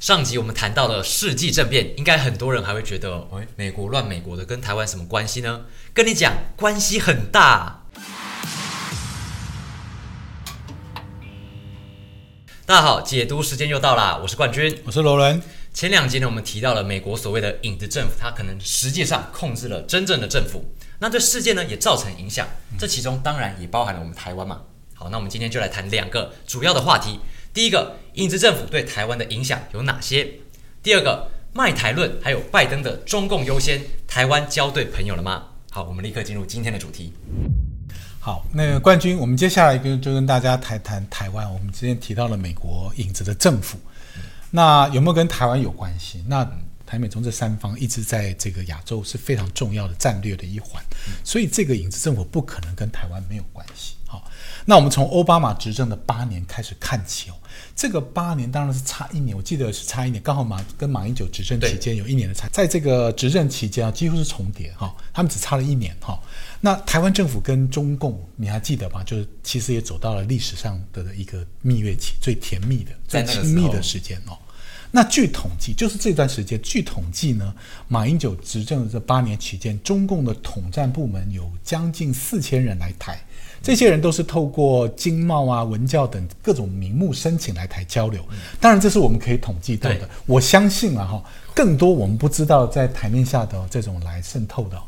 上集我们谈到了世纪政变，应该很多人还会觉得，哎，美国乱美国的，跟台湾什么关系呢？跟你讲，关系很大。大家好，解读时间又到啦，我是冠军，我是罗伦。前两集呢，我们提到了美国所谓的影子政府，它可能实际上控制了真正的政府，那对世界呢也造成影响，这其中当然也包含了我们台湾嘛。好，那我们今天就来谈两个主要的话题。第一个，影子政府对台湾的影响有哪些？第二个，卖台论，还有拜登的中共优先，台湾交对朋友了吗？好，我们立刻进入今天的主题。好，那个冠军，我们接下来跟就跟大家谈谈台湾。我们之前提到了美国影子的政府，那有没有跟台湾有关系？那台美中这三方一直在这个亚洲是非常重要的战略的一环，所以这个影子政府不可能跟台湾没有关系。好，那我们从奥巴马执政的八年开始看起哦。这个八年当然是差一年，我记得是差一年，刚好马跟马英九执政期间有一年的差，在这个执政期间啊，几乎是重叠哈，他们只差了一年哈。那台湾政府跟中共，你还记得吗？就是其实也走到了历史上的一个蜜月期，最甜蜜的、最亲密的时间哦。那据统计，就是这段时间，据统计呢，马英九执政的这八年期间，中共的统战部门有将近四千人来台。这些人都是透过经贸啊、文教等各种名目申请来台交流，当然这是我们可以统计到的。我相信啊，哈，更多我们不知道在台面下的这种来渗透的，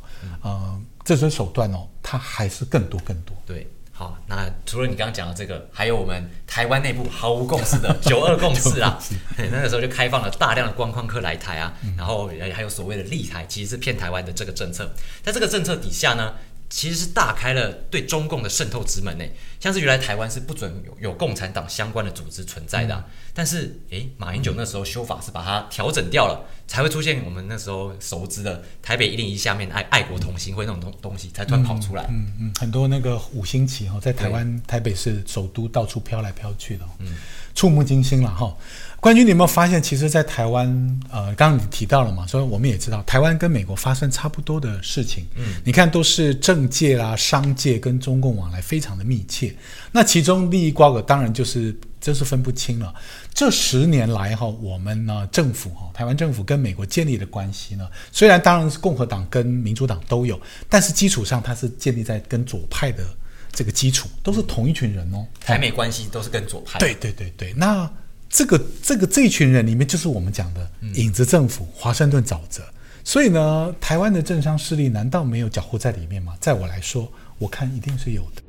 呃，这些手段哦，它还是更多更多。对，好，那除了你刚刚讲的这个，还有我们台湾内部毫无共识的 九二共识啊，那个时候就开放了大量的观光客来台啊，然后还有所谓的立台，其实是骗台湾的这个政策，在这个政策底下呢。其实是大开了对中共的渗透之门呢，像是原来台湾是不准有有共产党相关的组织存在的，但是诶，马英九那时候修法是把它调整掉了，才会出现我们那时候熟知的台北一零一下面爱爱国同心会那种东东西才突然跑出来。嗯嗯，很多那个五星旗哈，在台湾台北市首都到处飘来飘去的，嗯，触目惊心了哈。冠军，你有没有发现，其实，在台湾，呃，刚刚你提到了嘛，所以我们也知道，台湾跟美国发生差不多的事情。嗯，你看，都是政界啦、商界跟中共往来非常的密切。那其中利益瓜葛，当然就是真是分不清了。这十年来哈，我们呢政府哈，台湾政府跟美国建立的关系呢，虽然当然是共和党跟民主党都有，但是基础上它是建立在跟左派的这个基础，都是同一群人哦。台美关系都是跟左派。对对对对，那。这个这个这一群人里面，就是我们讲的影子政府，华盛顿沼泽。所以呢，台湾的政商势力难道没有搅和在里面吗？在我来说，我看一定是有的。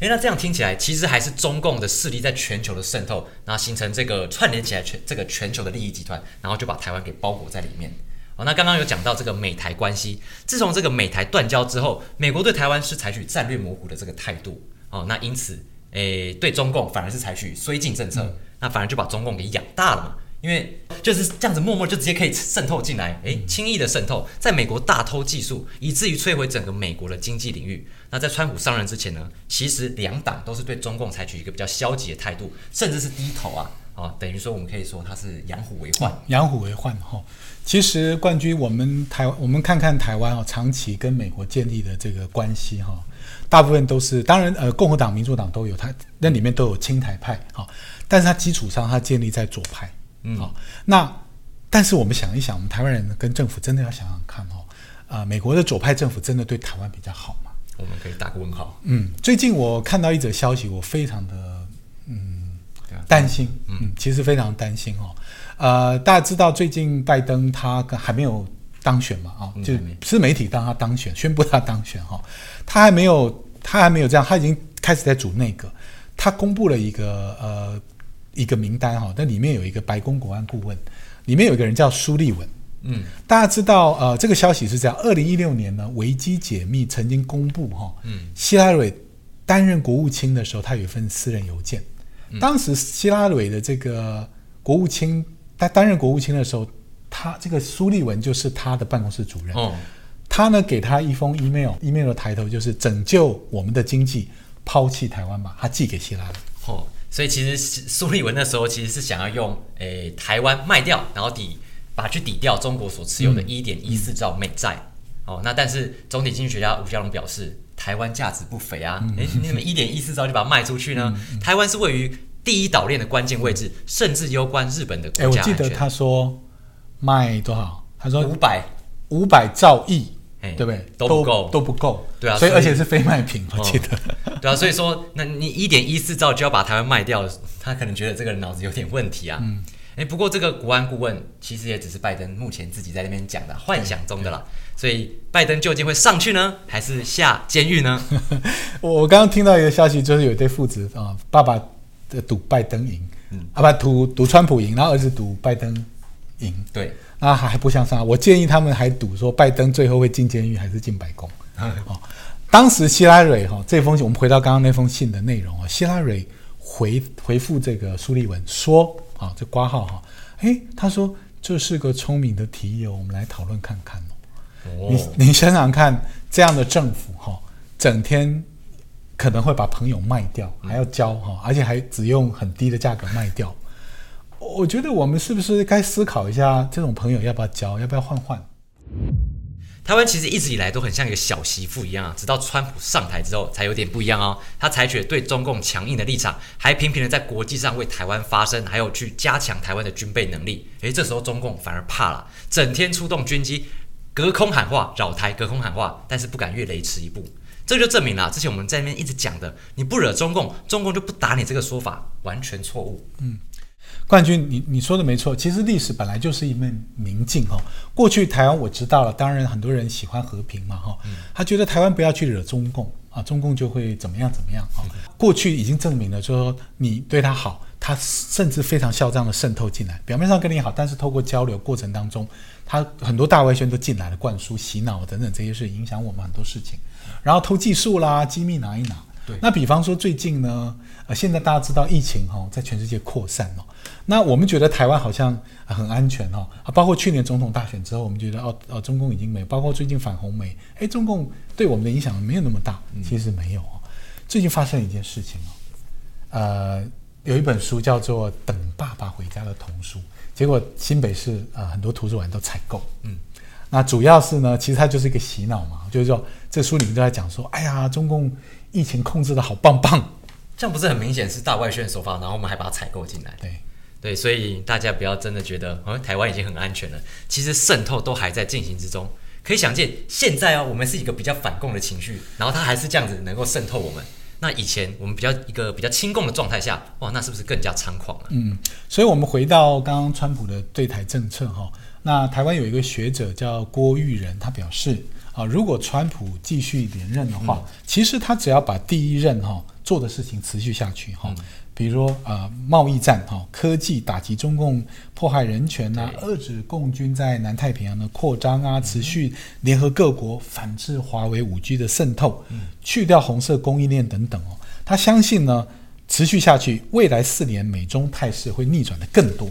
诶，那这样听起来，其实还是中共的势力在全球的渗透，然后形成这个串联起来全这个全球的利益集团，然后就把台湾给包裹在里面。哦，那刚刚有讲到这个美台关系，自从这个美台断交之后，美国对台湾是采取战略模糊的这个态度。哦，那因此，诶，对中共反而是采取绥靖政策。那反而就把中共给养大了嘛，因为就是这样子默默就直接可以渗透进来，诶，轻易的渗透，在美国大偷技术，以至于摧毁整个美国的经济领域。那在川普上任之前呢，其实两党都是对中共采取一个比较消极的态度，甚至是低头啊，啊，等于说我们可以说它是养虎为患，养虎为患哈。其实冠军，我们台我们看看台湾啊，长期跟美国建立的这个关系哈，大部分都是当然呃，共和党、民主党都有，它那里面都有亲台派哈。但是它基础上，它建立在左派，嗯，好，那但是我们想一想，我们台湾人跟政府真的要想想看哦，啊，美国的左派政府真的对台湾比较好吗？我们可以打个问号。嗯，最近我看到一则消息，我非常的嗯担心，嗯，其实非常担心哦。呃，大家知道最近拜登他还没有当选嘛？啊，就是媒体当他当选，宣布他当选哈，他还没有，他还没有这样，他已经开始在组内阁，他公布了一个呃。一个名单哈，那里面有一个白宫国安顾问，里面有一个人叫苏立文。嗯，大家知道呃，这个消息是这样：二零一六年呢，维基解密曾经公布哈，嗯，希拉蕊担任国务卿的时候，他有一份私人邮件。当时希拉蕊的这个国务卿，他担任国务卿的时候，他这个苏立文就是他的办公室主任。哦，他呢给他一封 email，email 的抬头就是“拯救我们的经济，抛弃台湾吧”，他寄给希拉蕊。哦。所以其实苏利文那时候其实是想要用诶台湾卖掉，然后抵把去抵掉中国所持有的一点一四兆美债。哦，那但是总体经济学家吴家龙表示，台湾价值不菲啊，诶，你怎么一点一四兆就把它卖出去呢？台湾是位于第一岛链的关键位置，甚至攸关日本的国家。记得他说卖多少？他说五百，五百兆亿，哎对不对？都不够都不够。对啊所以而且是非卖品，我记得。对啊，所以说，那你一点一四兆就要把台湾卖掉，他可能觉得这个人脑子有点问题啊。嗯，哎，不过这个国安顾问其实也只是拜登目前自己在那边讲的，幻想中的啦。所以拜登究竟会上去呢，还是下监狱呢？我 我刚刚听到一个消息，就是有一对父子啊，爸爸的赌拜登赢，嗯啊不赌赌川普赢，然后儿子赌拜登赢，对，那还还不相上。我建议他们还赌说拜登最后会进监狱还是进白宫。哦，当时希拉蕊哈、这封信，我们回到刚刚那封信的内容啊，希拉蕊回回复这个苏利文说啊，这挂号哈，诶，他说这是个聪明的提议哦，我们来讨论看看哦。你哦，你想想看，这样的政府哈、整天可能会把朋友卖掉，还要交哈、而且还只用很低的价格卖掉。我觉得我们是不是该思考一下，这种朋友要不要交，要不要换换？台湾其实一直以来都很像一个小媳妇一样啊，直到川普上台之后才有点不一样哦。他采取了对中共强硬的立场，还频频的在国际上为台湾发声，还有去加强台湾的军备能力。诶，这时候中共反而怕了，整天出动军机，隔空喊话扰台，隔空喊话，但是不敢越雷池一步。这就证明了之前我们在那边一直讲的，你不惹中共，中共就不打你这个说法完全错误。冠军，你你说的没错，其实历史本来就是一面明镜哈。过去台湾我知道了，当然很多人喜欢和平嘛哈，他觉得台湾不要去惹中共啊，中共就会怎么样怎么样啊。过去已经证明了，就是说你对他好，他甚至非常嚣张的渗透进来，表面上跟你好，但是透过交流过程当中，他很多大外宣都进来了，灌输、洗脑等等这些事，影响我们很多事情，然后偷技术啦，机密拿一拿。对那比方说最近呢，呃，现在大家知道疫情哈、在全世界扩散哦，那我们觉得台湾好像呃很安全哦，啊，包括去年总统大选之后，我们觉得哦哦，中共已经没，包括最近反红媒，哎，中共对我们的影响没有那么大，其实没有哦。最近发生一件事情哦，呃，有一本书叫做《等爸爸回家》的童书，结果新北市呃很多图书馆都采购，嗯，那主要是呢，其实它就是一个洗脑嘛，就是说这书里面都在讲说，哎呀，中共疫情控制的好棒棒，这样不是很明显是大外宣手法，然后我们还把它采购进来。对。对，所以大家不要真的觉得，哦，台湾已经很安全了。其实渗透都还在进行之中。可以想见，现在哦，我们是一个比较反共的情绪，然后它还是这样子能够渗透我们。那以前我们比较一个比较亲共的状态下，哇，那是不是更加猖狂了？嗯，所以我们回到刚刚川普的对台政策哈，那台湾有一个学者叫郭玉仁，他表示啊，如果川普继续连任的话，其实他只要把第一任哈做的事情持续下去哈。比如说呃贸易战哈、科技打击中共迫害人权呐、遏制共军在南太平洋的扩张啊，持续联合各国反制华为五 G 的渗透，去掉红色供应链等等哦。他相信呢，持续下去，未来四年美中态势会逆转的更多，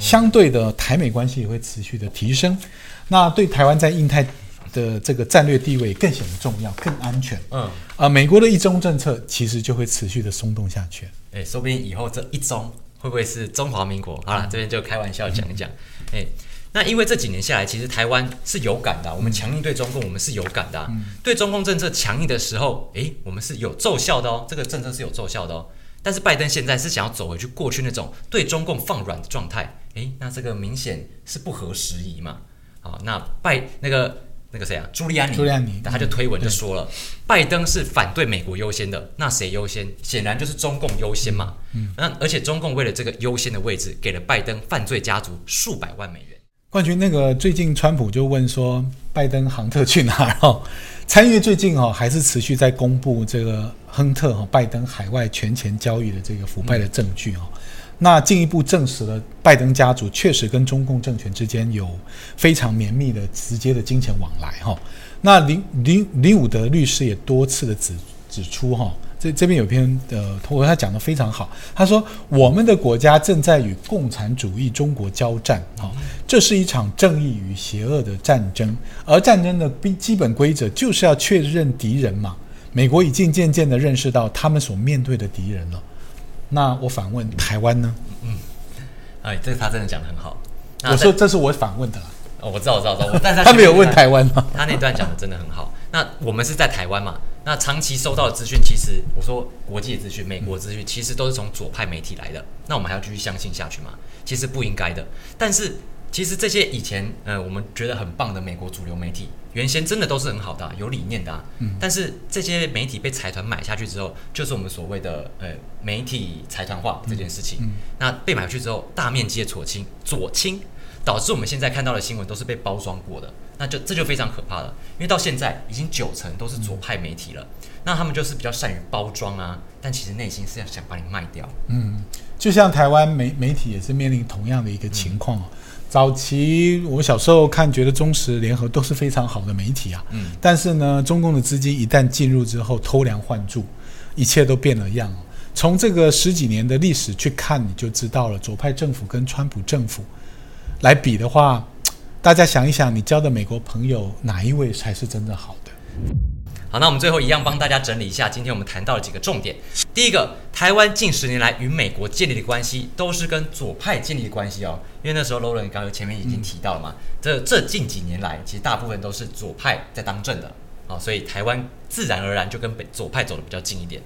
相对的台美关系也会持续的提升。那对台湾在印太的这个战略地位更显得重要，更安全。嗯，啊、美国的一中政策其实就会持续的松动下去。哎，说不定以后这一中会不会是中华民国？好了，这边就开玩笑讲一讲。哎，那因为这几年下来，其实台湾是有感的啊、我们强硬对中共，我们是有感的啊、对中共政策强硬的时候，哎，我们是有奏效的哦，这个政策是有奏效的哦。但是拜登现在是想要走回去过去那种对中共放软的状态，诶，那这个明显是不合时宜嘛。好，那拜那个那个谁啊，朱利安尼，朱利安尼他就推文就说了，拜登是反对美国优先的，那谁优先？显然就是中共优先嘛。嗯，那而且中共为了这个优先的位置，给了拜登犯罪家族数百万美元。冠军，那个最近川普就问说，拜登亨特去哪儿？哦，参议院最近哦还是持续在公布这个亨特哈、拜登海外权钱交易的这个腐败的证据哦。那进一步证实了拜登家族确实跟中共政权之间有非常绵密的、直接的金钱往来哈、那林林林伍德律师也多次的指指出哈、这这边有篇呃，我他讲的非常好。他说，我们的国家正在与共产主义中国交战，哈、这是一场正义与邪恶的战争，而战争的基基本规则就是要确认敌人嘛。美国已经渐渐的认识到他们所面对的敌人了。那我反问台湾呢？嗯哎，这个他真的讲的很好。那我说这是我反问的啦，哦，我知道，我知道，我知道，但是他没有问台。台湾吗？他那段讲的真的很好。那我们是在台湾嘛？那长期收到的资讯，其实我说国际的资讯、美国资讯，其实都是从左派媒体来的。那我们还要继续相信下去吗？其实不应该的。但是其实这些以前呃我们觉得很棒的美国主流媒体，原先真的都是很好的、啊，有理念的、啊。嗯但是这些媒体被财团买下去之后，就是我们所谓的呃媒体财团化这件事情。嗯那被买回去之后，大面积的左倾，左倾，导致我们现在看到的新闻都是被包装过的，那就这就非常可怕了。因为到现在已经九成都是左派媒体了，那他们就是比较善于包装啊，但其实内心是要想把你卖掉。嗯，就像台湾媒媒体也是面临同样的一个情况哦。早期我小时候看，觉得中石联合都是非常好的媒体啊，嗯，但是呢，中共的资金一旦进入之后，偷梁换柱，一切都变了样哦。从这个十几年的历史去看，你就知道了。左派政府跟川普政府来比的话，大家想一想，你交的美国朋友哪一位才是真正好的？好，那我们最后一样帮大家整理一下，今天我们谈到的几个重点。第一个，台湾近十年来与美国建立的关系都是跟左派建立的关系哦，因为那时候罗伦刚刚前面已经提到了嘛，这这近几年来，其实大部分都是左派在当政的啊、所以台湾自然而然就跟北左派走的比较近一点。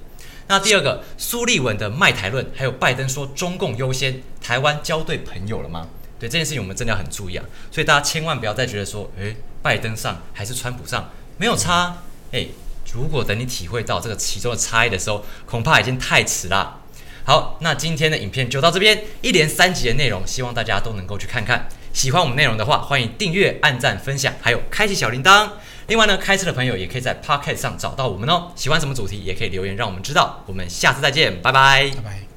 那第二个，苏立文的卖台论，还有拜登说中共优先，台湾交对朋友了吗？对这件事情，我们真的要很注意啊！所以大家千万不要再觉得说，诶，拜登上还是川普上没有差，诶，如果等你体会到这个其中的差异的时候，恐怕已经太迟啦。好，那今天的影片就到这边，一连三集的内容，希望大家都能够去看看。喜欢我们内容的话，欢迎订阅、按赞、分享，还有开启小铃铛。另外呢，开车的朋友也可以在 Pocket 上找到我们哦。喜欢什么主题，也可以留言让我们知道。我们下次再见，拜拜拜拜。